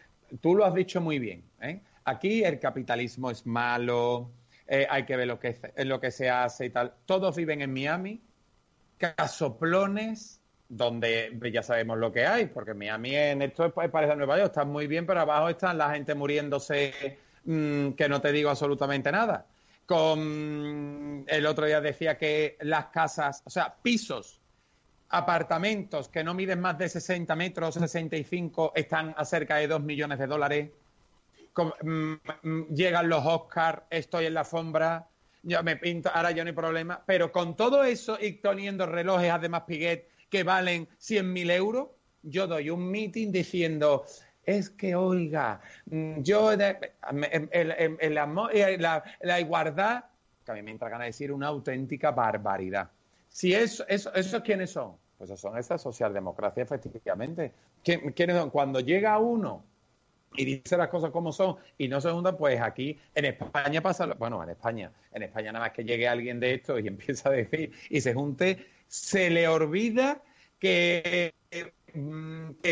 tú lo has dicho muy bien, ¿eh? Aquí el capitalismo es malo, eh, hay que ver lo que, lo que se hace y tal. Todos viven en Miami, casoplones, donde ya sabemos lo que hay, porque Miami en esto es parece Nueva York, está muy bien, pero abajo están la gente muriéndose, mm, que no te digo absolutamente nada. Con el otro día decía que las casas, o sea, pisos, apartamentos que no miden más de 60 metros, 65, están a cerca de 2 millones de dólares. Mm, mm, llegan los Oscars, estoy en la alfombra, yo me pinto, ahora ya no hay problema, pero con todo eso y teniendo relojes, además Piguet, que valen 100.000 euros, yo doy un meeting diciendo, es que, oiga, mm, yo, el, amor, eh, la, la, igualdad, que a mí me entra ganas de decir una auténtica barbaridad. Si eso, eso, ¿Esos quiénes son? Pues son esa socialdemocracia, efectivamente. ¿Quiénes? Cuando llega uno y dice las cosas como son y no se juntan, pues aquí en España pasa, bueno, en España, en España nada más que llegue alguien de esto y empieza a decir y se junte, se le olvida que,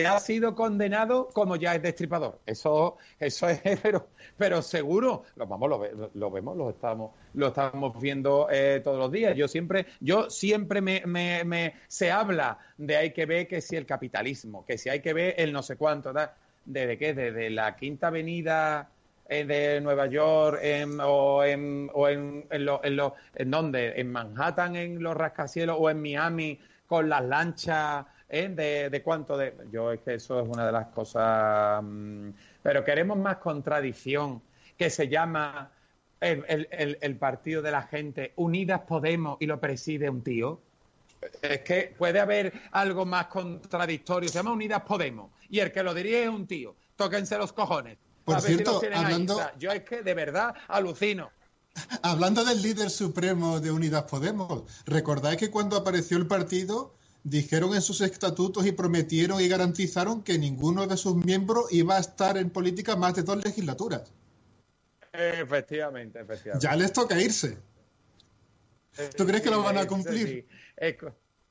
ha sido condenado como ya es destripador. Eso, eso es, pero, pero seguro, lo, vamos, lo, vemos, lo estamos, lo estamos viendo eh, todos los días. Yo siempre, yo siempre me, me, se habla de hay que ver que si el capitalismo, que si hay que ver el no sé cuánto, ¿desde qué? Desde la Quinta Avenida de Nueva York o en, o en, en, lo, en, lo, en dónde en Manhattan en los rascacielos o en Miami con las lanchas ¿eh? de, de, cuánto de yo es que eso es una de las cosas mm, pero queremos más contradicción que se llama el, el, el, partido de la gente Unidas Podemos y lo preside un tío. Es que puede haber algo más contradictorio se llama Unidas Podemos y el que lo diría es un tío. Tóquense los cojones por cierto, hablando... Yo es que de verdad alucino. Hablando del líder supremo de Unidas Podemos, recordáis que cuando apareció el partido dijeron en sus estatutos y prometieron y garantizaron que ninguno de sus miembros iba a estar en política más de dos legislaturas. Efectivamente, efectivamente. Ya les toca irse. ¿Tú crees que lo van a cumplir? Sí,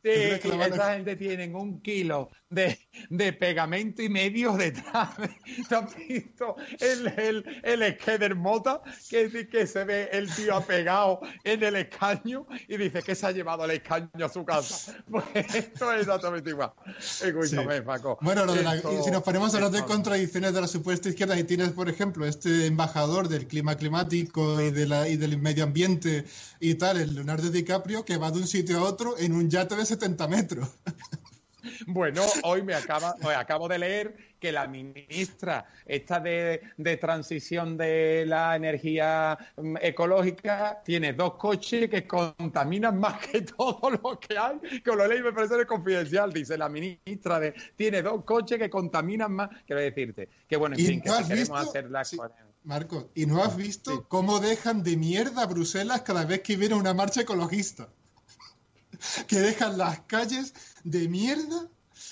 esa gente tiene un kilo de, de, pegamento y medio detrás. ¿Te has visto el, el, el Mota? Que, que se ve el tío apegado en el escaño y dice que se ha llevado el escaño a su casa. Pues esto es exactamente igual. Escúchame, Paco. Bueno, si nos ponemos a hablar de contradicciones de la supuesta izquierda, y tienes, por ejemplo, este embajador del clima climático y, de la, y del medio ambiente y tal, el Leonardo DiCaprio, que va de un sitio a otro en un yate de 70 metros. Bueno, hoy me acaba, acabo de leer que la ministra esta de, transición de la energía mm, ecológica tiene dos coches que contaminan más que todo lo que hay. Que lo leí me parece confidencial, dice la ministra de tiene dos coches que contaminan más. Quiero decirte que bueno, en fin, que queremos hacer la Marco, ¿y no has visto cómo dejan de mierda a Bruselas cada vez que viene una marcha ecologista? Que dejan las calles de mierda.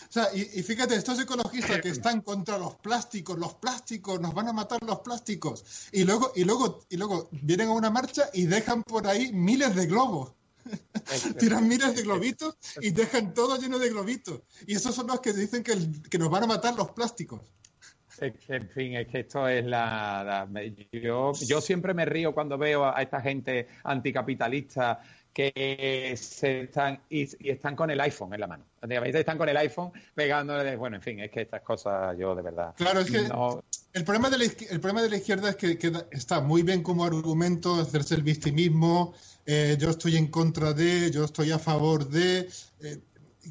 O sea, y, fíjate, estos ecologistas que están contra los plásticos, los plásticos, nos van a matar los plásticos. Y luego, y luego, y luego vienen a una marcha y dejan por ahí miles de globos. Tiran miles de globitos y dejan todo lleno de globitos. Y esos son los que dicen que, que nos van a matar los plásticos. En fin, es que esto es la, yo, yo, siempre me río cuando veo a esta gente anticapitalista que se están y, están con el iPhone en la mano. Están con el iPhone pegándole. Bueno, en fin, es que estas cosas yo de verdad. Claro, es que el, problema de la, el problema de la izquierda es que, está muy bien como argumento hacerse el victimismo. Eh, yo estoy en contra de, yo estoy a favor de. Eh,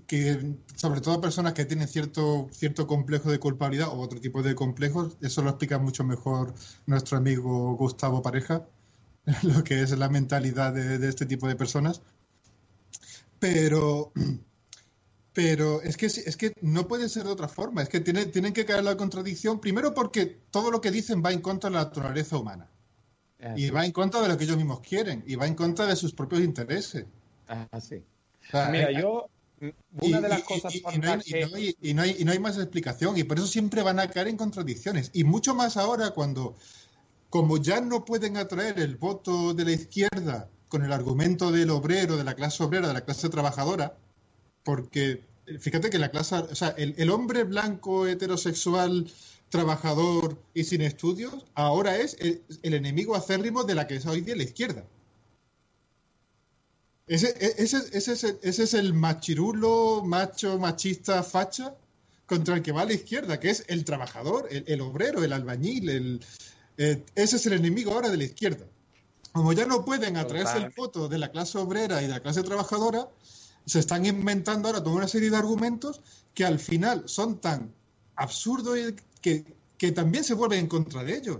que sobre todo personas que tienen cierto cierto complejo de culpabilidad o otro tipo de complejos, eso lo explica mucho mejor nuestro amigo Gustavo Pareja, lo que es la mentalidad de, este tipo de personas. Pero, pero es que, es que no puede ser de otra forma. Es que tiene, tienen que caer la contradicción, primero porque todo lo que dicen va en contra de la naturaleza humana. Y va en contra de lo que ellos mismos quieren. Y va en contra de sus propios intereses. Ah, sí. Mira, yo una de las cosas y, no hay, y, no hay, más explicación y por eso siempre van a caer en contradicciones y mucho más ahora cuando como ya no pueden atraer el voto de la izquierda con el argumento del obrero, de la clase obrera, de la clase trabajadora, porque fíjate que la clase, o sea, el, hombre blanco, heterosexual, trabajador y sin estudios, ahora es el, enemigo acérrimo de la que es hoy día la izquierda. Ese, ese, ese, ese, es el machirulo, macho, machista, facha contra el que va a la izquierda, que es el trabajador, el obrero, el albañil, el, eh, ese es el enemigo ahora de la izquierda. Como ya no pueden atraerse el voto de la clase obrera y de la clase trabajadora, se están inventando ahora toda una serie de argumentos que al final son tan absurdos que, que también se vuelven en contra de ellos.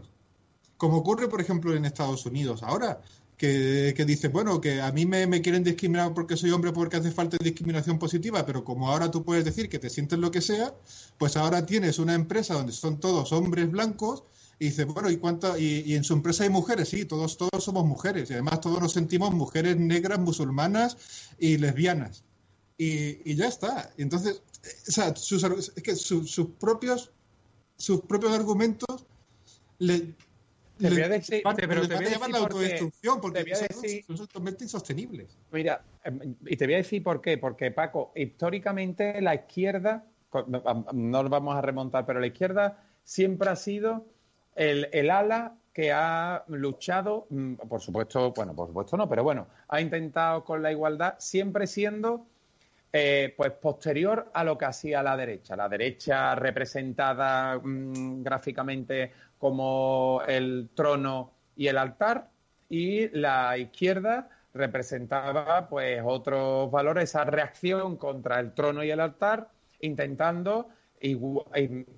Como ocurre, por ejemplo, en Estados Unidos ahora, que, que dice, bueno, que a mí me, me, quieren discriminar porque soy hombre porque hace falta discriminación positiva, pero como ahora tú puedes decir que te sientes lo que sea, pues ahora tienes una empresa donde son todos hombres blancos y dice, bueno, ¿y cuánto? Y, en su empresa hay mujeres, sí, todos, todos somos mujeres. Y además todos nos sentimos mujeres negras, musulmanas y lesbianas. Y, ya está. Entonces, o sea, sus, es que sus propios sus propios argumentos le, te voy a decir, pero te voy a llevar la autodestrucción porque son, totalmente insostenibles. Mira, em, y te voy a decir por qué. Porque, Paco, históricamente la izquierda, no lo vamos a remontar, pero la izquierda siempre ha sido el, ala que ha luchado, mm, por supuesto, bueno, por supuesto no, pero bueno, ha intentado con la igualdad, siempre siendo eh, pues posterior a lo que hacía la derecha. La derecha representada mm, gráficamente como el trono y el altar, y la izquierda representaba pues otros valores, esa reacción contra el trono y el altar, intentando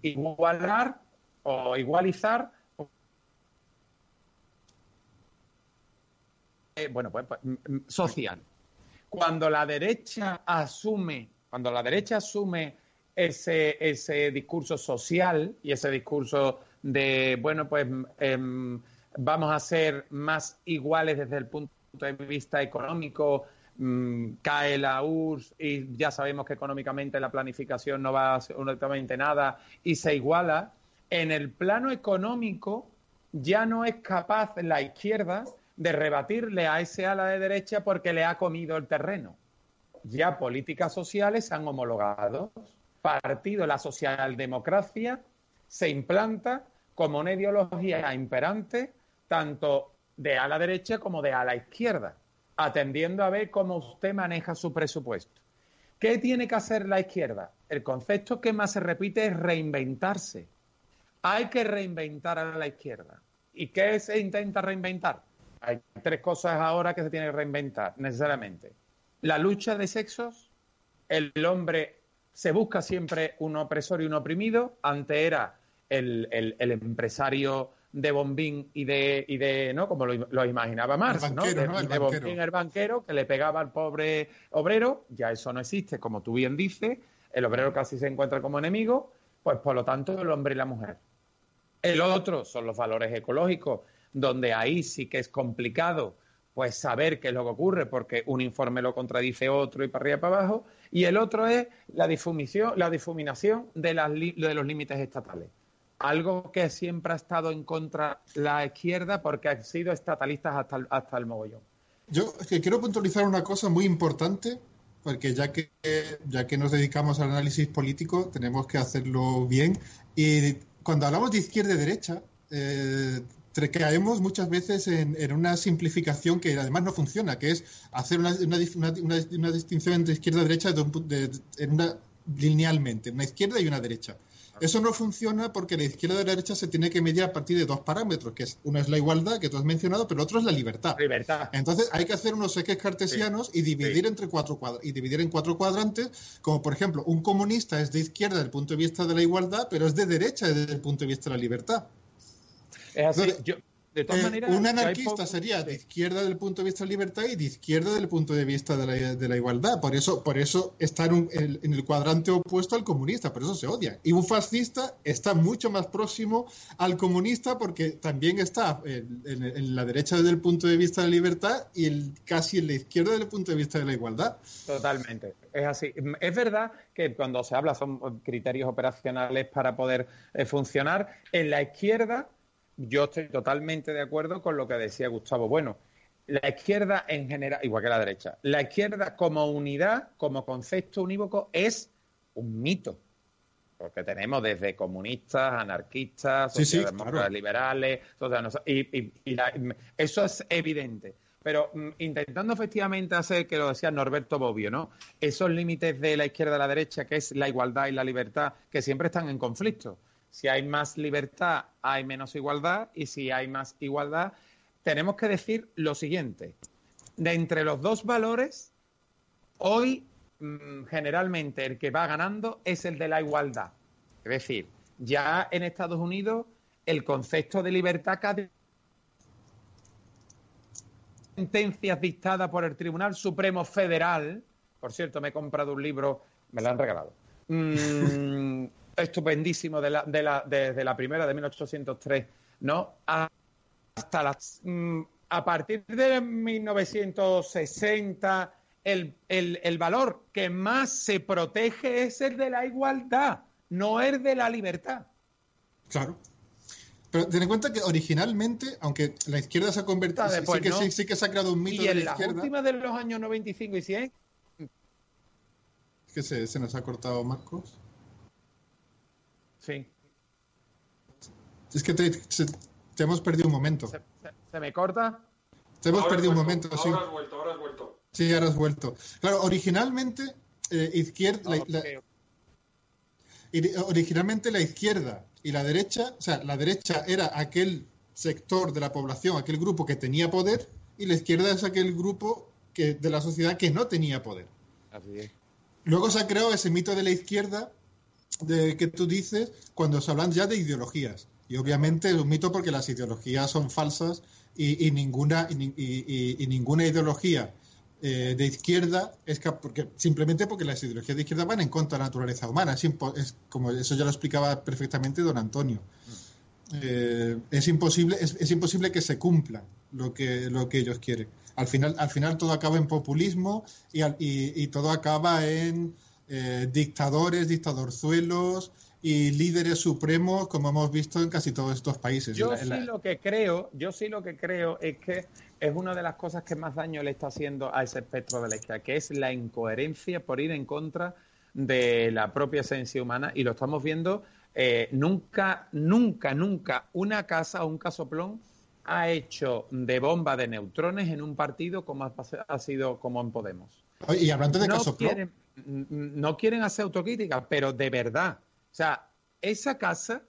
igualar o igualizar eh, bueno, pues, pues social. Cuando la derecha asume, cuando la derecha asume ese, ese discurso social y ese discurso de, bueno, pues em, vamos a ser más iguales desde el punto de vista económico, cae la URSS y ya sabemos que económicamente la planificación no va a ser absolutamente nada y se iguala, en el plano económico ya no es capaz la izquierda de rebatirle a ese ala de derecha porque le ha comido el terreno. ya políticas sociales se han homologado. Partido, la socialdemocracia se implanta como una ideología imperante tanto de a la derecha como de a la izquierda, atendiendo a ver cómo usted maneja su presupuesto. ¿Qué tiene que hacer la izquierda? El concepto que más se repite es reinventarse. Hay que reinventar a la izquierda. ¿Y qué se intenta reinventar? Hay tres cosas ahora que se tiene que reinventar necesariamente. La lucha de sexos, el hombre se busca siempre un opresor y un oprimido, ante era el, el, empresario de bombín y de, y de ¿no? Como lo, imaginaba Marx, ¿no? De, bombín el banquero que le pegaba al pobre obrero, ya eso no existe, como tú bien dices, el obrero casi se encuentra como enemigo, pues por lo tanto el hombre y la mujer. El otro son los valores ecológicos, donde ahí sí que es complicado pues saber qué es lo que ocurre, porque un informe lo contradice otro y para arriba y para abajo, y el otro es la difuminación, la difuminación de, las, de los límites estatales algo que siempre ha estado en contra la izquierda porque han sido estatalistas hasta el, hasta el mogollón. Yo quiero puntualizar una cosa muy importante, porque ya que, ya que nos dedicamos al análisis político, tenemos que hacerlo bien. Y cuando hablamos de izquierda y derecha, eh, caemos muchas veces en, una simplificación que además no funciona, que es hacer una, distinción entre izquierda y derecha en una, linealmente, una izquierda y una derecha. Eso no funciona porque la izquierda y la derecha se tiene que medir a partir de dos parámetros, que es uno es la igualdad, que tú has mencionado, pero otro es la libertad. Libertad. Entonces hay que hacer unos ejes cartesianos y dividir entre cuatro y dividir en cuatro cuadrantes, como por ejemplo, un comunista es de izquierda desde el punto de vista de la igualdad, pero es de derecha desde el punto de vista de la libertad. Es así. yo, eh, un anarquista sería de izquierda del punto de vista de la libertad y de izquierda del punto de vista de la, de la igualdad. Por eso, por eso está en, en, el cuadrante opuesto al comunista, por eso se odia. Y un fascista está mucho más próximo al comunista porque también está en, la derecha desde el punto de vista de la libertad y el, casi en la izquierda desde el punto de vista de la igualdad. Totalmente, es así. Es verdad que cuando se habla son criterios operacionales para poder eh, funcionar. En la izquierda yo estoy totalmente de acuerdo con lo que decía Gustavo. Bueno, la izquierda en general, igual que la derecha, la izquierda como unidad, como concepto unívoco, es un mito. Porque tenemos desde comunistas, anarquistas, socialdemócratas liberales, y, eso es evidente. Pero mm, intentando efectivamente hacer, que lo decía Norberto Bobbio, ¿no? Esos límites de la izquierda a la derecha, que es la igualdad y la libertad, que siempre están en conflicto. Si hay más libertad, hay menos igualdad y si hay más igualdad, tenemos que decir lo siguiente. De entre los dos valores, hoy mm, generalmente el que va ganando es el de la igualdad. Es decir, ya en Estados Unidos el concepto de libertad cada sentencias dictadas por el Tribunal Supremo Federal, por cierto, me he comprado un libro, me lo han regalado, mm, estupendísimo de la, de la, desde la primera de 1803, ¿no? Hasta las, mm, a partir de 1960, el, el, el valor que más se protege es el de la igualdad, no el de la libertad. Claro. Pero ten en cuenta que originalmente, aunque la izquierda se ha convertido, sí, que, sí, que se ha creado un mito de la, izquierda. última de los años 95 y 100. ¿Qué se, se nos ha cortado Marcos? Sí. Es que te, hemos perdido un momento. ¿Se, me corta? Te hemos perdido un momento, ahora sí. Ahora has vuelto, ahora has vuelto. Sí, ahora has vuelto. Claro, originalmente, eh, izquierda. originalmente la izquierda y la derecha, o sea, la derecha era aquel sector de la población, aquel grupo que tenía poder, y la izquierda es aquel grupo que, de la sociedad que no tenía poder. Así es. Luego se ha creado ese mito de la izquierda de que tú dices cuando se hablan ya de ideologías. Y obviamente es un mito porque las ideologías son falsas y, ninguna, y, ninguna ideología eh, de izquierda es porque simplemente porque las ideologías de izquierda van en contra de la naturaleza humana. Es, como eso ya lo explicaba perfectamente don Antonio. Eh, es imposible es, imposible que se cumpla lo que lo que ellos quieren. Al final al final todo acaba en populismo y, y todo acaba en eh, dictadores, dictadorzuelos y líderes supremos, como hemos visto en casi todos estos países. Yo sí lo que creo, yo sí lo que creo es que es una de las cosas que más daño le está haciendo a ese espectro de la izquierda, que es la incoherencia por ir en contra de la propia esencia humana y lo estamos viendo eh, nunca, nunca, nunca una casa o un casoplón ha hecho de bomba de neutrones en un partido como ha, sido como en Podemos. Y hablando de casoplón. Quieren, no quieren hacer autocrítica, pero de verdad. O sea, esa casa,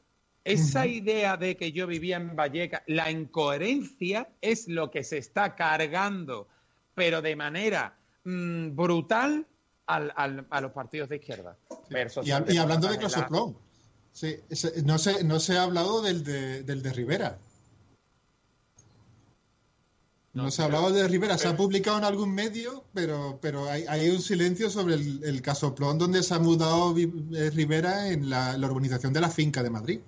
esa idea de que yo vivía en Valleca, la incoherencia es lo que se está cargando, pero de manera mm, brutal a los partidos de izquierda. Y, hablando de Casoplón, no, se, no se ha hablado del de, del de Rivera. No, se ha hablado de Rivera, se ha publicado en algún medio, pero, pero hay, un silencio sobre el, el casoplón donde se ha mudado eh, Rivera en la, la, urbanización de la finca de Madrid.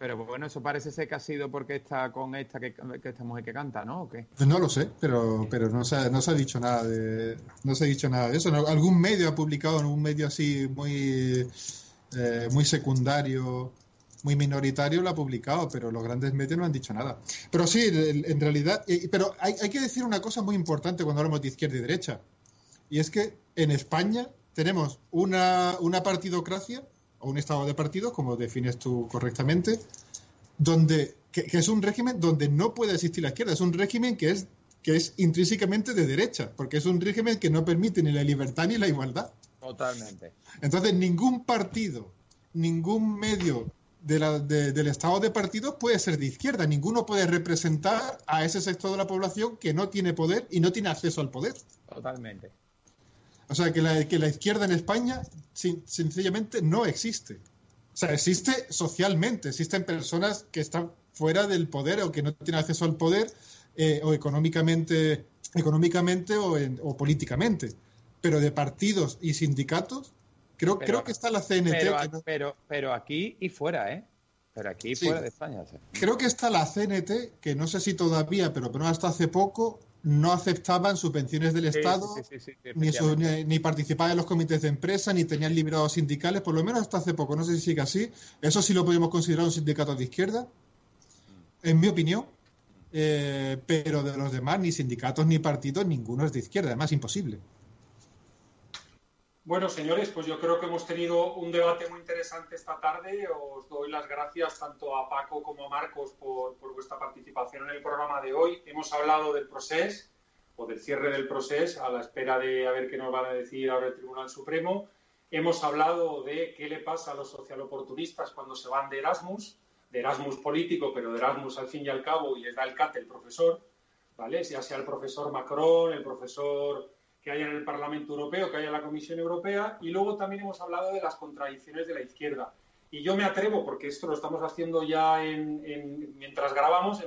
Pero bueno, eso parece ser que ha sido porque está con esta que, esta mujer que canta, ¿no? ¿O qué? Pues no lo sé, pero, pero no, se ha, no se ha dicho nada de no se ha dicho nada de eso. Algún medio ha publicado en un medio así muy eh, muy secundario, muy minoritario lo ha publicado, pero los grandes medios no han dicho nada. Pero sí, en realidad, pero hay, hay que decir una cosa muy importante cuando hablamos de izquierda y derecha, y es que en España tenemos una, una partidocracia o un estado de partidos, como defines tú correctamente, donde que, es un régimen donde no puede existir la izquierda, es un régimen que es que es intrínsecamente de derecha, porque es un régimen que no permite ni la libertad ni la igualdad. Totalmente. Entonces, ningún partido, ningún medio de la, del estado de partidos puede ser de izquierda. Ninguno puede representar a ese sector de la población que no tiene poder y no tiene acceso al poder. Totalmente. O sea, que la, que la izquierda en España sencillamente no existe. O sea, existe socialmente, existen personas que están fuera del poder o que no tienen acceso al poder eh, o económicamente, económicamente o, políticamente. Pero de partidos y sindicatos, creo, creo que está la CNT. Pero, pero, aquí y fuera, ¿eh? Pero aquí y fuera de España. Creo que está la CNT, que no sé si todavía, pero, pero hasta hace poco no aceptaban subvenciones del Estado, ni, ni, participaban en los comités de empresa, ni tenían liberados sindicales, por lo menos hasta hace poco. No sé si sigue así. Eso sí lo podemos considerar un sindicato de izquierda, en mi opinión. Eh, pero de los demás, ni sindicatos ni partidos, ninguno es de izquierda. Además, imposible. Bueno, señores, pues yo creo que hemos tenido un debate muy interesante esta tarde. Os doy las gracias tanto a Paco como a Marcos por, vuestra participación en el programa de hoy. Hemos hablado del proceso o del cierre del proceso a la espera de a ver qué nos van a decir ahora el Tribunal Supremo. Hemos hablado de qué le pasa a los socialoportunistas cuando se van de Erasmus, de Erasmus político, pero de Erasmus al fin y al cabo y les da el CAT el profesor, ¿vale? Ya sea el profesor Macron, el profesor que haya en el Parlamento Europeo, que haya en la Comisión Europea, y luego también hemos hablado de las contradicciones de la izquierda. Y yo me atrevo, porque esto lo estamos haciendo ya en, mientras grabamos,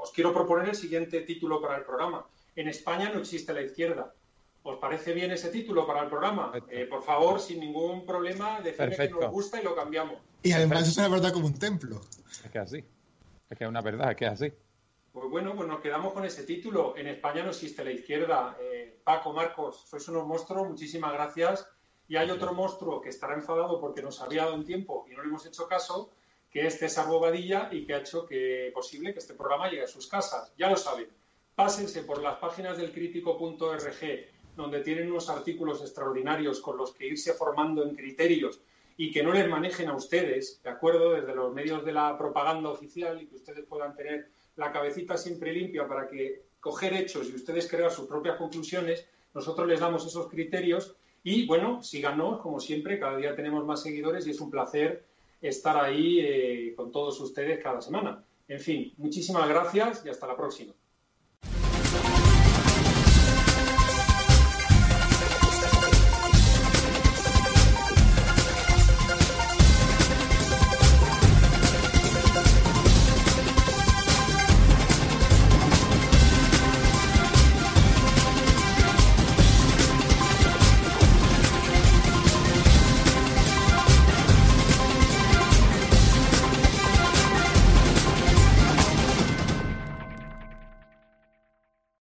os quiero proponer el siguiente título para el programa. En España no existe la izquierda. ¿Os parece bien ese título para el programa? Eh, por favor, sin ningún problema, decidme que nos gusta y lo cambiamos. Y además es una verdad como un templo. Es que así. Es que es una verdad, es que es así. Pues bueno, pues nos quedamos con ese título. En España no existe la izquierda. Eh, Paco, Marcos, sois unos monstruos, muchísimas gracias. Y hay otro monstruo que estará enfadado porque nos había dado un tiempo y no le hemos hecho caso, que es César Bobadilla y que ha hecho que posible que este programa llegue a sus casas. Ya lo saben. Pásense por las páginas del crítico.org, donde tienen unos artículos extraordinarios con los que irse formando en criterios y que no les manejen a ustedes, ¿de acuerdo? Desde los medios de la propaganda oficial y que ustedes puedan tener la cabecita siempre limpia para que coger hechos y ustedes crear sus propias conclusiones, nosotros les damos esos criterios y bueno, síganos, como siempre, cada día tenemos más seguidores y es un placer estar ahí eh, con todos ustedes cada semana. En fin, muchísimas gracias y hasta la próxima.